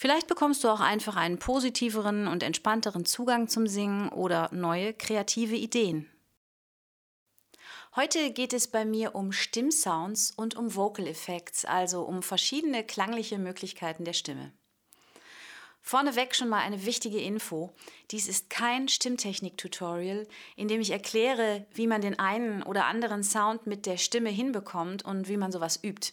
Vielleicht bekommst du auch einfach einen positiveren und entspannteren Zugang zum Singen oder neue kreative Ideen. Heute geht es bei mir um Stimmsounds und um Vocal Effects, also um verschiedene klangliche Möglichkeiten der Stimme. Vorneweg schon mal eine wichtige Info. Dies ist kein Stimmtechnik-Tutorial, in dem ich erkläre, wie man den einen oder anderen Sound mit der Stimme hinbekommt und wie man sowas übt.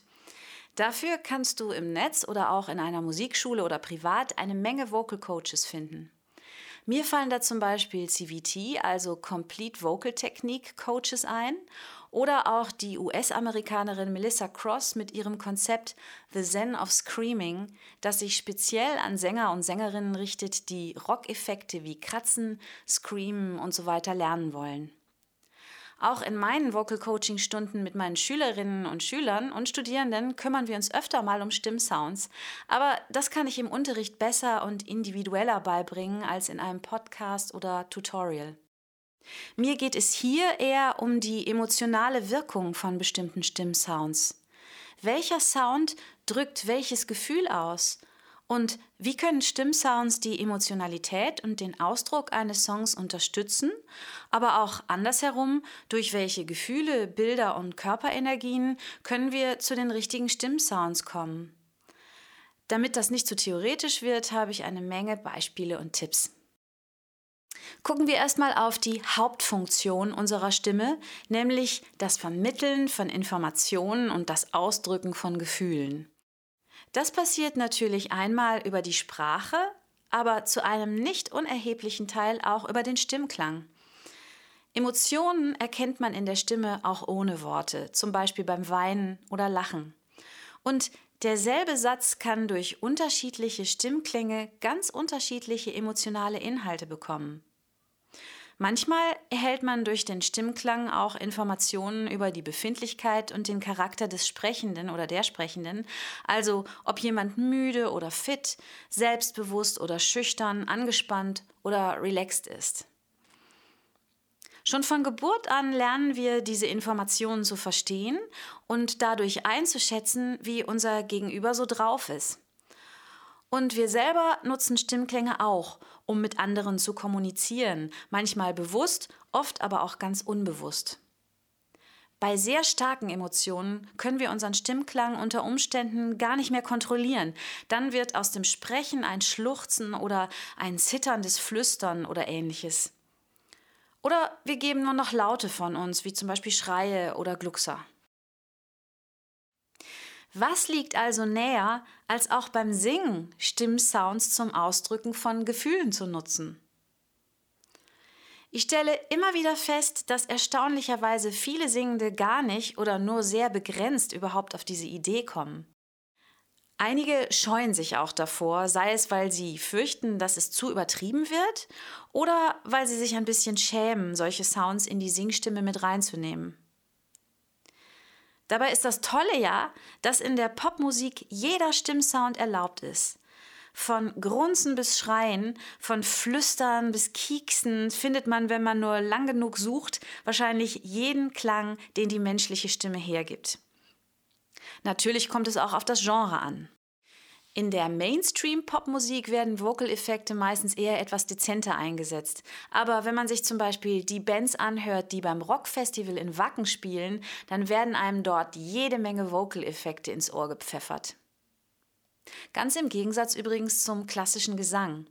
Dafür kannst du im Netz oder auch in einer Musikschule oder privat eine Menge Vocal Coaches finden. Mir fallen da zum Beispiel CVT, also Complete Vocal Technique Coaches ein oder auch die US-Amerikanerin Melissa Cross mit ihrem Konzept The Zen of Screaming, das sich speziell an Sänger und Sängerinnen richtet, die Rockeffekte wie Kratzen, Screamen und so weiter lernen wollen. Auch in meinen Vocal Coaching Stunden mit meinen Schülerinnen und Schülern und Studierenden kümmern wir uns öfter mal um Stimmsounds. Aber das kann ich im Unterricht besser und individueller beibringen als in einem Podcast oder Tutorial. Mir geht es hier eher um die emotionale Wirkung von bestimmten Stimmsounds. Welcher Sound drückt welches Gefühl aus? Und wie können Stimmsounds die Emotionalität und den Ausdruck eines Songs unterstützen, aber auch andersherum, durch welche Gefühle, Bilder und Körperenergien können wir zu den richtigen Stimmsounds kommen? Damit das nicht zu theoretisch wird, habe ich eine Menge Beispiele und Tipps. Gucken wir erstmal auf die Hauptfunktion unserer Stimme, nämlich das Vermitteln von Informationen und das Ausdrücken von Gefühlen. Das passiert natürlich einmal über die Sprache, aber zu einem nicht unerheblichen Teil auch über den Stimmklang. Emotionen erkennt man in der Stimme auch ohne Worte, zum Beispiel beim Weinen oder Lachen. Und derselbe Satz kann durch unterschiedliche Stimmklänge ganz unterschiedliche emotionale Inhalte bekommen. Manchmal erhält man durch den Stimmklang auch Informationen über die Befindlichkeit und den Charakter des Sprechenden oder der Sprechenden, also ob jemand müde oder fit, selbstbewusst oder schüchtern, angespannt oder relaxed ist. Schon von Geburt an lernen wir diese Informationen zu verstehen und dadurch einzuschätzen, wie unser Gegenüber so drauf ist. Und wir selber nutzen Stimmklänge auch, um mit anderen zu kommunizieren, manchmal bewusst, oft aber auch ganz unbewusst. Bei sehr starken Emotionen können wir unseren Stimmklang unter Umständen gar nicht mehr kontrollieren. Dann wird aus dem Sprechen ein Schluchzen oder ein zitterndes Flüstern oder ähnliches. Oder wir geben nur noch Laute von uns, wie zum Beispiel Schreie oder Gluckser. Was liegt also näher, als auch beim Singen Stimmsounds zum Ausdrücken von Gefühlen zu nutzen? Ich stelle immer wieder fest, dass erstaunlicherweise viele Singende gar nicht oder nur sehr begrenzt überhaupt auf diese Idee kommen. Einige scheuen sich auch davor, sei es, weil sie fürchten, dass es zu übertrieben wird oder weil sie sich ein bisschen schämen, solche Sounds in die Singstimme mit reinzunehmen. Dabei ist das Tolle ja, dass in der Popmusik jeder Stimmsound erlaubt ist. Von Grunzen bis Schreien, von Flüstern bis Kieksen findet man, wenn man nur lang genug sucht, wahrscheinlich jeden Klang, den die menschliche Stimme hergibt. Natürlich kommt es auch auf das Genre an. In der Mainstream-Popmusik werden Vocal-Effekte meistens eher etwas dezenter eingesetzt. Aber wenn man sich zum Beispiel die Bands anhört, die beim Rockfestival in Wacken spielen, dann werden einem dort jede Menge Vocal-Effekte ins Ohr gepfeffert. Ganz im Gegensatz übrigens zum klassischen Gesang.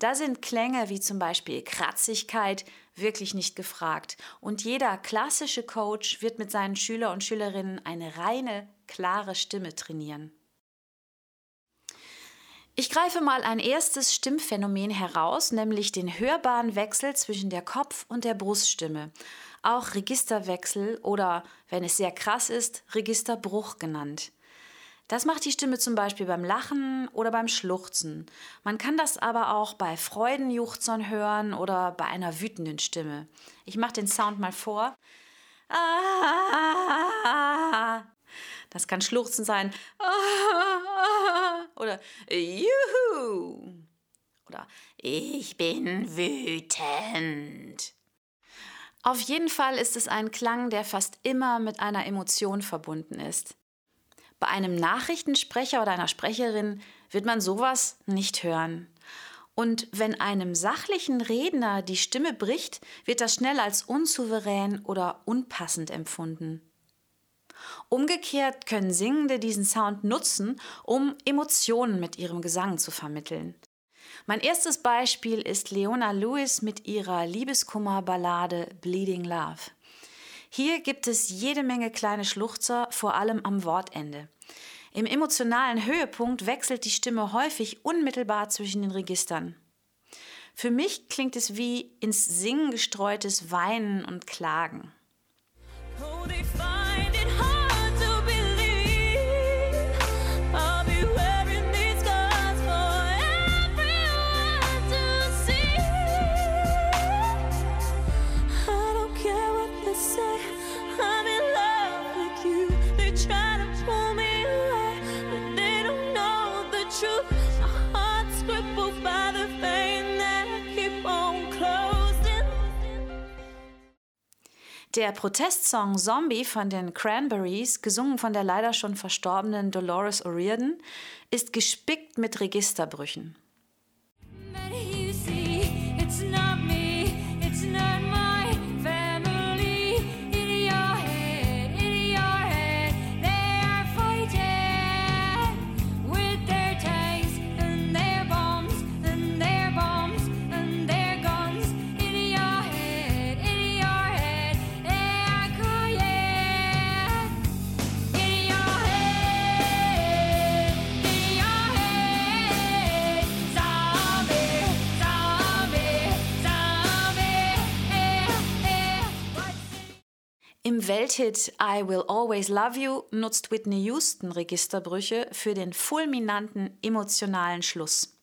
Da sind Klänge wie zum Beispiel Kratzigkeit wirklich nicht gefragt. Und jeder klassische Coach wird mit seinen Schüler und Schülerinnen eine reine, klare Stimme trainieren. Ich greife mal ein erstes Stimmphänomen heraus, nämlich den hörbaren Wechsel zwischen der Kopf- und der Bruststimme, auch Registerwechsel oder, wenn es sehr krass ist, Registerbruch genannt. Das macht die Stimme zum Beispiel beim Lachen oder beim Schluchzen. Man kann das aber auch bei Freudenjuchzern hören oder bei einer wütenden Stimme. Ich mache den Sound mal vor. Das kann Schluchzen sein. Oder Juhu. Oder Ich bin wütend. Auf jeden Fall ist es ein Klang, der fast immer mit einer Emotion verbunden ist. Bei einem Nachrichtensprecher oder einer Sprecherin wird man sowas nicht hören. Und wenn einem sachlichen Redner die Stimme bricht, wird das schnell als unsouverän oder unpassend empfunden. Umgekehrt können Singende diesen Sound nutzen, um Emotionen mit ihrem Gesang zu vermitteln. Mein erstes Beispiel ist Leona Lewis mit ihrer Liebeskummer-Ballade Bleeding Love. Hier gibt es jede Menge kleine Schluchzer, vor allem am Wortende. Im emotionalen Höhepunkt wechselt die Stimme häufig unmittelbar zwischen den Registern. Für mich klingt es wie ins Singen gestreutes Weinen und Klagen. Oh, Der Protestsong Zombie von den Cranberries, gesungen von der leider schon verstorbenen Dolores O'Riordan, ist gespickt mit Registerbrüchen. Im Welthit I Will Always Love You nutzt Whitney Houston Registerbrüche für den fulminanten emotionalen Schluss.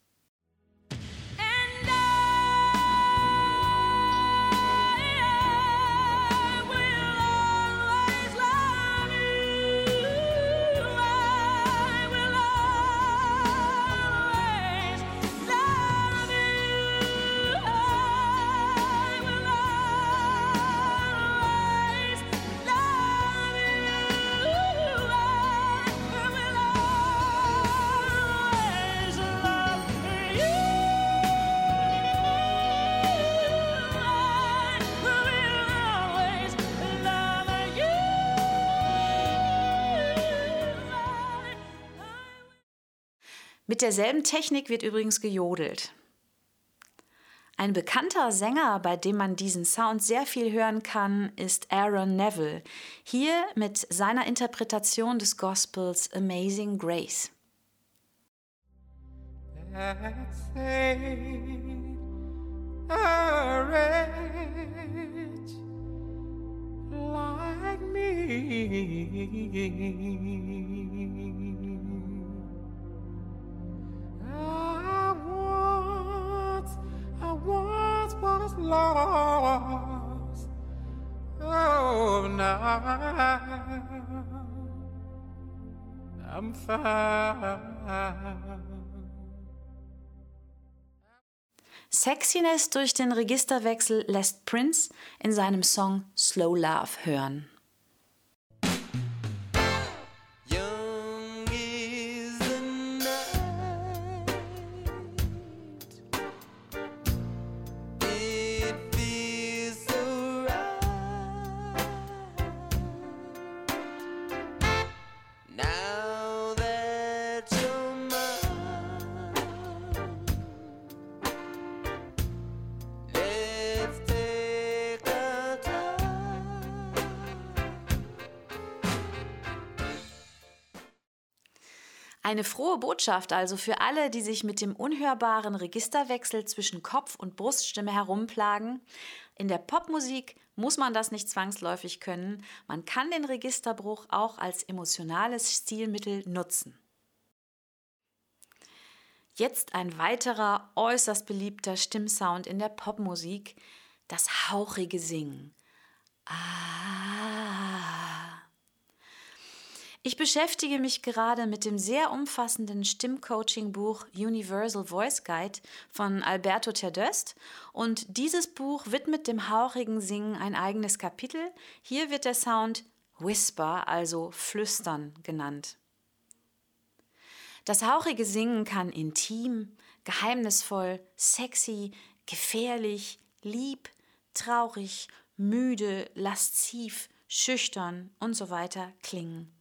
Mit derselben Technik wird übrigens gejodelt. Ein bekannter Sänger, bei dem man diesen Sound sehr viel hören kann, ist Aaron Neville. Hier mit seiner Interpretation des Gospels Amazing Grace. like me. Sexiness durch den Registerwechsel lässt Prince in seinem Song Slow Love hören. Eine frohe Botschaft also für alle, die sich mit dem unhörbaren Registerwechsel zwischen Kopf- und Bruststimme herumplagen. In der Popmusik muss man das nicht zwangsläufig können. Man kann den Registerbruch auch als emotionales Stilmittel nutzen. Jetzt ein weiterer äußerst beliebter Stimmsound in der Popmusik, das hauchige Singen. Ah. Ich beschäftige mich gerade mit dem sehr umfassenden Stimmcoaching-Buch Universal Voice Guide von Alberto Terdöst und dieses Buch widmet dem hauchigen Singen ein eigenes Kapitel. Hier wird der Sound Whisper, also Flüstern genannt. Das hauchige Singen kann intim, geheimnisvoll, sexy, gefährlich, lieb, traurig, müde, lasziv, schüchtern und so weiter klingen.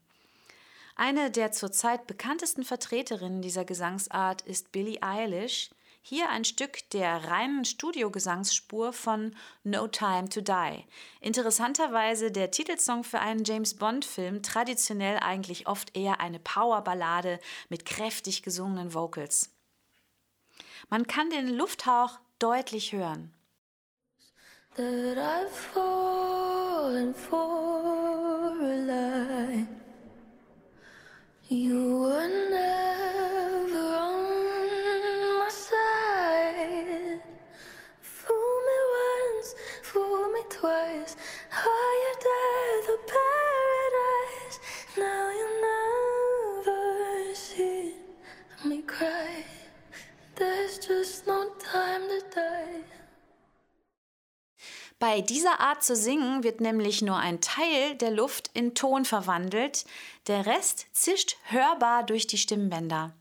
Eine der zurzeit bekanntesten Vertreterinnen dieser Gesangsart ist Billie Eilish. Hier ein Stück der reinen Studiogesangsspur von No Time to Die. Interessanterweise der Titelsong für einen James Bond-Film, traditionell eigentlich oft eher eine Powerballade mit kräftig gesungenen Vocals. Man kann den Lufthauch deutlich hören. That I've fallen for a lie. Me cry. There's just no time to die. Bei dieser Art zu singen wird nämlich nur ein Teil der Luft in Ton verwandelt, der Rest zischt hörbar durch die Stimmbänder.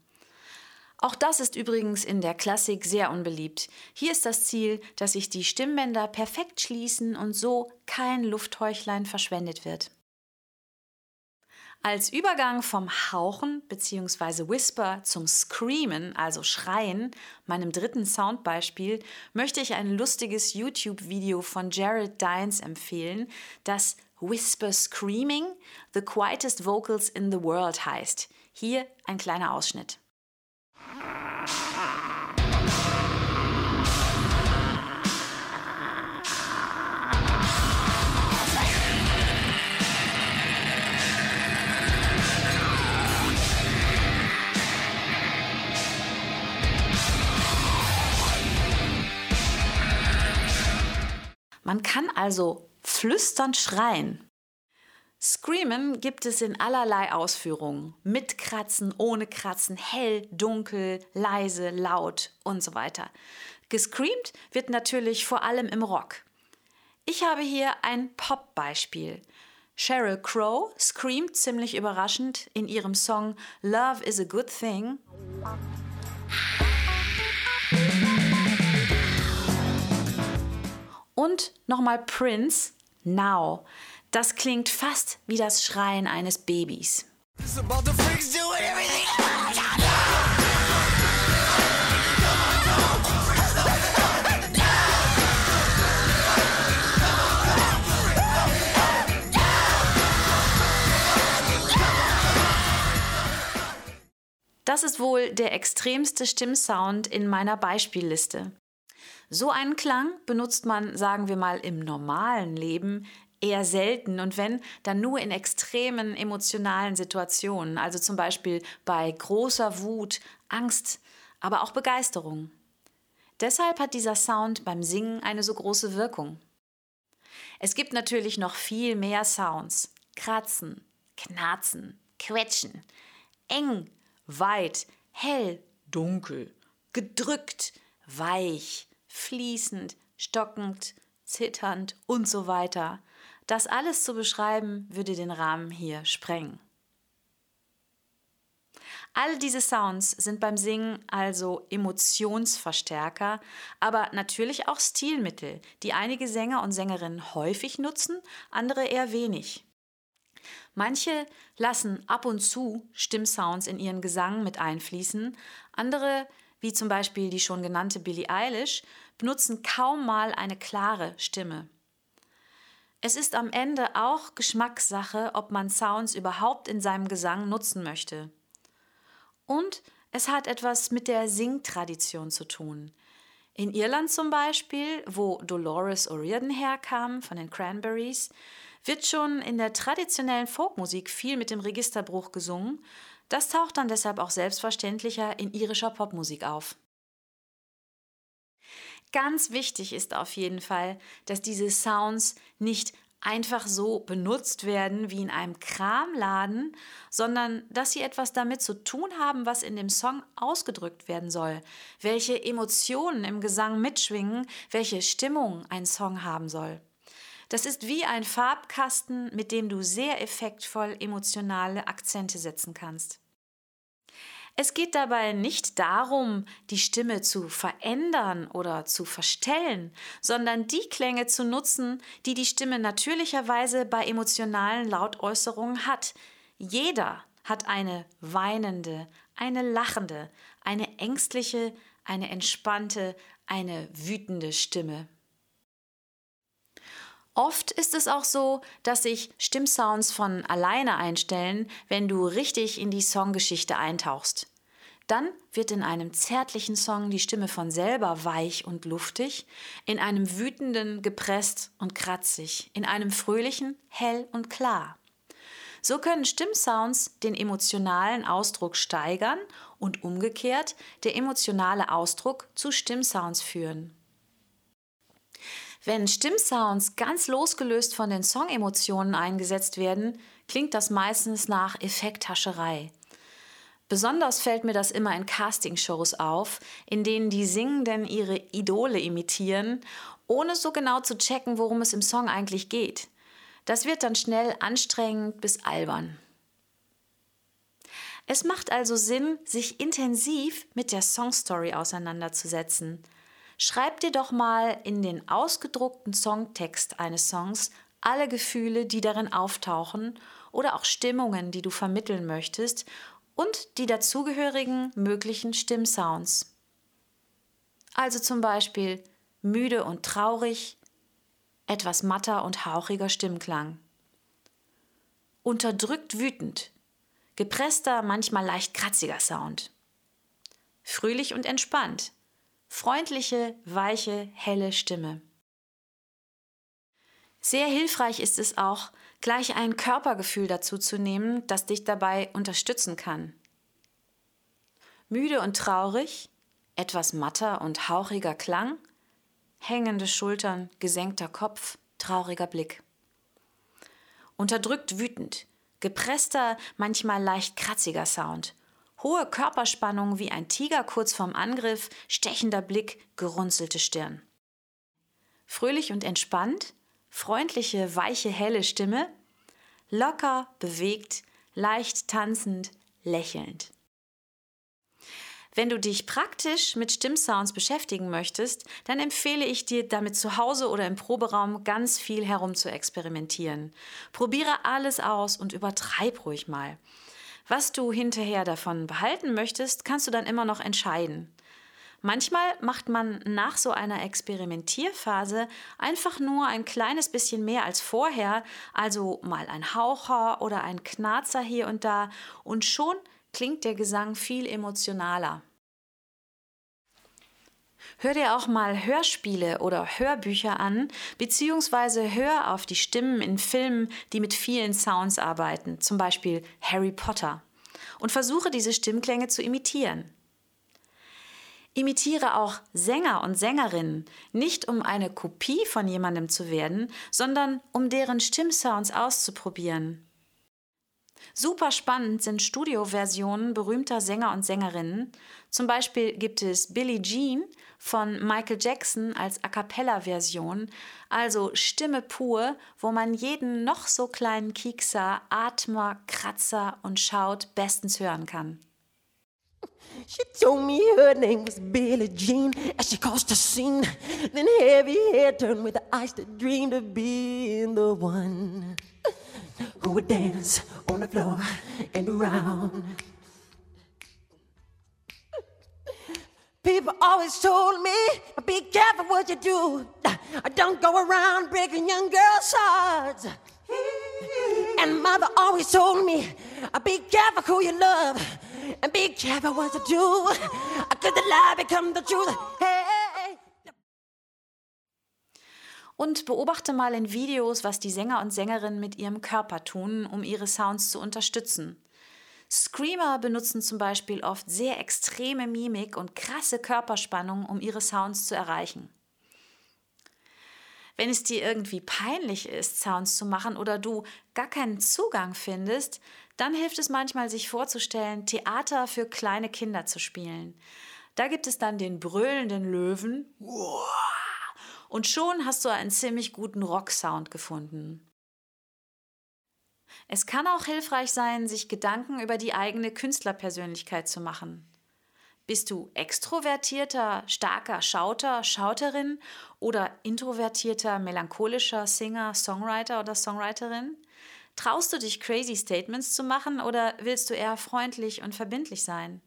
Auch das ist übrigens in der Klassik sehr unbeliebt. Hier ist das Ziel, dass sich die Stimmbänder perfekt schließen und so kein Lufthäuchlein verschwendet wird. Als Übergang vom Hauchen bzw. Whisper zum Screamen, also Schreien, meinem dritten Soundbeispiel, möchte ich ein lustiges YouTube-Video von Jared Dines empfehlen, das Whisper Screaming, The Quietest Vocals in the World heißt. Hier ein kleiner Ausschnitt. Man kann also flüsternd schreien. Screamen gibt es in allerlei Ausführungen. Mit Kratzen, ohne Kratzen, hell, dunkel, leise, laut und so weiter. Gescreamt wird natürlich vor allem im Rock. Ich habe hier ein Pop-Beispiel. Sheryl Crow screamt ziemlich überraschend in ihrem Song Love is a Good Thing. Und nochmal Prince, Now. Das klingt fast wie das Schreien eines Babys. Das ist wohl der extremste Stimmsound in meiner Beispielliste. So einen Klang benutzt man, sagen wir mal, im normalen Leben eher selten und wenn, dann nur in extremen emotionalen Situationen, also zum Beispiel bei großer Wut, Angst, aber auch Begeisterung. Deshalb hat dieser Sound beim Singen eine so große Wirkung. Es gibt natürlich noch viel mehr Sounds. Kratzen, knarzen, quetschen, eng, weit, hell, dunkel, gedrückt, weich, fließend, stockend, zitternd und so weiter. Das alles zu beschreiben, würde den Rahmen hier sprengen. All diese Sounds sind beim Singen also Emotionsverstärker, aber natürlich auch Stilmittel, die einige Sänger und Sängerinnen häufig nutzen, andere eher wenig. Manche lassen ab und zu Stimmsounds in ihren Gesang mit einfließen, andere, wie zum Beispiel die schon genannte Billie Eilish, benutzen kaum mal eine klare Stimme. Es ist am Ende auch Geschmackssache, ob man Sounds überhaupt in seinem Gesang nutzen möchte. Und es hat etwas mit der Singtradition zu tun. In Irland zum Beispiel, wo Dolores O'Riordan herkam von den Cranberries, wird schon in der traditionellen Folkmusik viel mit dem Registerbruch gesungen. Das taucht dann deshalb auch selbstverständlicher in irischer Popmusik auf. Ganz wichtig ist auf jeden Fall, dass diese Sounds nicht einfach so benutzt werden wie in einem Kramladen, sondern dass sie etwas damit zu tun haben, was in dem Song ausgedrückt werden soll, welche Emotionen im Gesang mitschwingen, welche Stimmung ein Song haben soll. Das ist wie ein Farbkasten, mit dem du sehr effektvoll emotionale Akzente setzen kannst. Es geht dabei nicht darum, die Stimme zu verändern oder zu verstellen, sondern die Klänge zu nutzen, die die Stimme natürlicherweise bei emotionalen Lautäußerungen hat. Jeder hat eine weinende, eine lachende, eine ängstliche, eine entspannte, eine wütende Stimme. Oft ist es auch so, dass sich Stimmsounds von alleine einstellen, wenn du richtig in die Songgeschichte eintauchst. Dann wird in einem zärtlichen Song die Stimme von selber weich und luftig, in einem wütenden gepresst und kratzig, in einem fröhlichen hell und klar. So können Stimmsounds den emotionalen Ausdruck steigern und umgekehrt der emotionale Ausdruck zu Stimmsounds führen. Wenn Stimmsounds ganz losgelöst von den Songemotionen eingesetzt werden, klingt das meistens nach Effekthascherei. Besonders fällt mir das immer in Castingshows auf, in denen die Singenden ihre Idole imitieren, ohne so genau zu checken, worum es im Song eigentlich geht. Das wird dann schnell anstrengend bis albern. Es macht also Sinn, sich intensiv mit der Songstory auseinanderzusetzen – Schreib dir doch mal in den ausgedruckten Songtext eines Songs alle Gefühle, die darin auftauchen oder auch Stimmungen, die du vermitteln möchtest und die dazugehörigen möglichen Stimmsounds. Also zum Beispiel müde und traurig, etwas matter und hauchiger Stimmklang. Unterdrückt wütend, gepresster, manchmal leicht kratziger Sound. Fröhlich und entspannt, freundliche, weiche, helle Stimme. Sehr hilfreich ist es auch, gleich ein Körpergefühl dazu zu nehmen, das dich dabei unterstützen kann. Müde und traurig, etwas matter und hauchiger Klang, hängende Schultern, gesenkter Kopf, trauriger Blick. Unterdrückt wütend, gepresster, manchmal leicht kratziger Sound, Hohe Körperspannung wie ein Tiger kurz vorm Angriff, stechender Blick, gerunzelte Stirn. Fröhlich und entspannt, freundliche, weiche, helle Stimme, locker, bewegt, leicht tanzend, lächelnd. Wenn du dich praktisch mit Stimmsounds beschäftigen möchtest, dann empfehle ich dir, damit zu Hause oder im Proberaum ganz viel herum zu experimentieren. Probiere alles aus und übertreib ruhig mal. Was du hinterher davon behalten möchtest, kannst du dann immer noch entscheiden. Manchmal macht man nach so einer Experimentierphase einfach nur ein kleines bisschen mehr als vorher, also mal ein Haucher oder ein Knarzer hier und da, und schon klingt der Gesang viel emotionaler. Hör dir auch mal Hörspiele oder Hörbücher an, beziehungsweise hör auf die Stimmen in Filmen, die mit vielen Sounds arbeiten, zum Beispiel Harry Potter, und versuche diese Stimmklänge zu imitieren. Imitiere auch Sänger und Sängerinnen, nicht um eine Kopie von jemandem zu werden, sondern um deren Stimmsounds auszuprobieren. Super spannend sind Studioversionen berühmter Sänger und Sängerinnen. Zum Beispiel gibt es Billie Jean von Michael Jackson als A cappella-Version, also Stimme pur, wo man jeden noch so kleinen Kiekser, Atmer, Kratzer und Schaut bestens hören kann. She told me her name was Billie Jean as she caused a scene. Then heavy hair turned with the eyes that dreamed of being the one who would dance on the floor and around. People always told me, be careful what you do. Don't go around breaking young girls' hearts. And mother always told me, be careful who you love. and be careful what you do. Could the lie become the truth. Hey. Und beobachte mal in Videos, was die Sänger und Sängerinnen mit ihrem Körper tun, um ihre Sounds zu unterstützen. Screamer benutzen zum Beispiel oft sehr extreme Mimik und krasse Körperspannung, um ihre Sounds zu erreichen. Wenn es dir irgendwie peinlich ist, Sounds zu machen oder du gar keinen Zugang findest, dann hilft es manchmal, sich vorzustellen, Theater für kleine Kinder zu spielen. Da gibt es dann den brüllenden Löwen. Und schon hast du einen ziemlich guten Rock-Sound gefunden. Es kann auch hilfreich sein, sich Gedanken über die eigene Künstlerpersönlichkeit zu machen. Bist du extrovertierter, starker Schauter, Schauterin oder introvertierter, melancholischer Singer, Songwriter oder Songwriterin? Traust du dich crazy Statements zu machen oder willst du eher freundlich und verbindlich sein?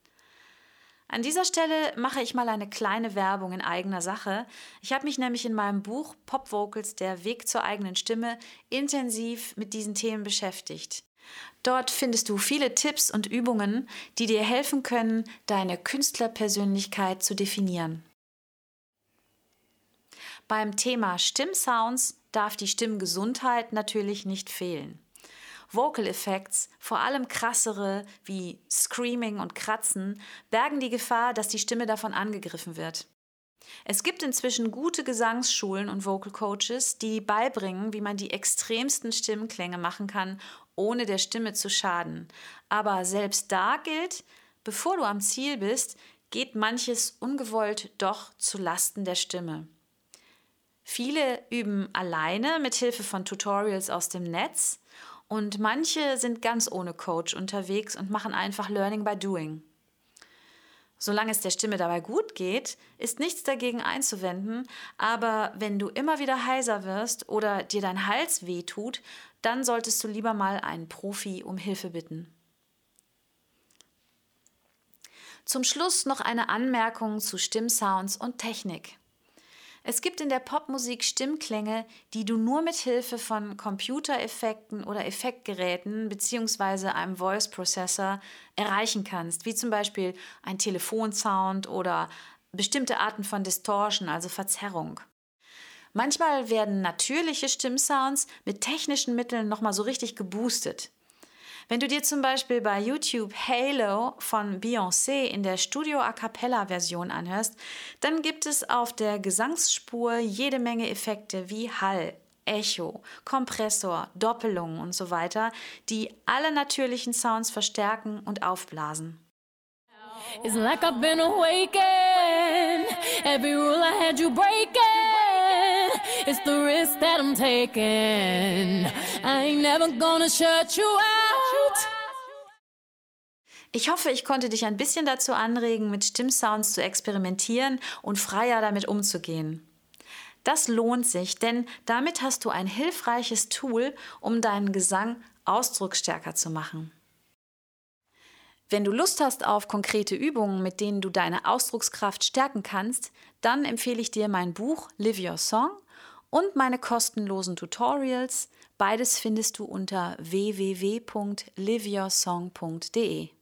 An dieser Stelle mache ich mal eine kleine Werbung in eigener Sache. Ich habe mich nämlich in meinem Buch Pop Vocals, der Weg zur eigenen Stimme, intensiv mit diesen Themen beschäftigt. Dort findest du viele Tipps und Übungen, die dir helfen können, deine Künstlerpersönlichkeit zu definieren. Beim Thema Stimmsounds darf die Stimmgesundheit natürlich nicht fehlen. Vocal Effects, vor allem krassere wie Screaming und Kratzen, bergen die Gefahr, dass die Stimme davon angegriffen wird. Es gibt inzwischen gute Gesangsschulen und Vocal Coaches, die beibringen, wie man die extremsten Stimmklänge machen kann, ohne der Stimme zu schaden. Aber selbst da gilt, bevor du am Ziel bist, geht manches ungewollt doch zu Lasten der Stimme. Viele üben alleine mit Hilfe von Tutorials aus dem Netz und manche sind ganz ohne Coach unterwegs und machen einfach Learning by Doing. Solange es der Stimme dabei gut geht, ist nichts dagegen einzuwenden, aber wenn du immer wieder heiser wirst oder dir dein Hals wehtut, dann solltest du lieber mal einen Profi um Hilfe bitten. Zum Schluss noch eine Anmerkung zu Stimmsounds und Technik. Es gibt in der Popmusik Stimmklänge, die du nur mit Hilfe von Computereffekten oder Effektgeräten bzw. einem Voice Processor erreichen kannst, wie zum Beispiel ein Telefonsound oder bestimmte Arten von Distortion, also Verzerrung. Manchmal werden natürliche Stimmsounds mit technischen Mitteln nochmal so richtig geboostet. Wenn du dir zum Beispiel bei YouTube Halo von Beyoncé in der Studio A Cappella Version anhörst, dann gibt es auf der Gesangsspur jede Menge Effekte wie Hall, Echo, Kompressor, Doppelungen und so weiter, die alle natürlichen Sounds verstärken und aufblasen. It's like I've been awakened. Every rule I had you breaking. It's the risk that I'm taking. I ain't never gonna shut you out. Ich hoffe, ich konnte dich ein bisschen dazu anregen, mit Stimmsounds zu experimentieren und freier damit umzugehen. Das lohnt sich, denn damit hast du ein hilfreiches Tool, um deinen Gesang ausdrucksstärker zu machen. Wenn du Lust hast auf konkrete Übungen, mit denen du deine Ausdruckskraft stärken kannst, dann empfehle ich dir mein Buch Live Your Song und meine kostenlosen Tutorials. Beides findest du unter www.liveyoursong.de.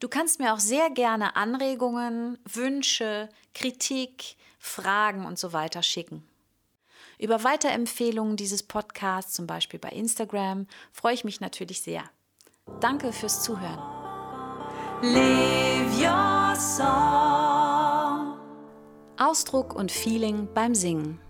Du kannst mir auch sehr gerne Anregungen, Wünsche, Kritik, Fragen und so weiter schicken. Über Weiterempfehlungen dieses Podcasts, zum Beispiel bei Instagram, freue ich mich natürlich sehr. Danke fürs Zuhören. Live your song. Ausdruck und Feeling beim Singen.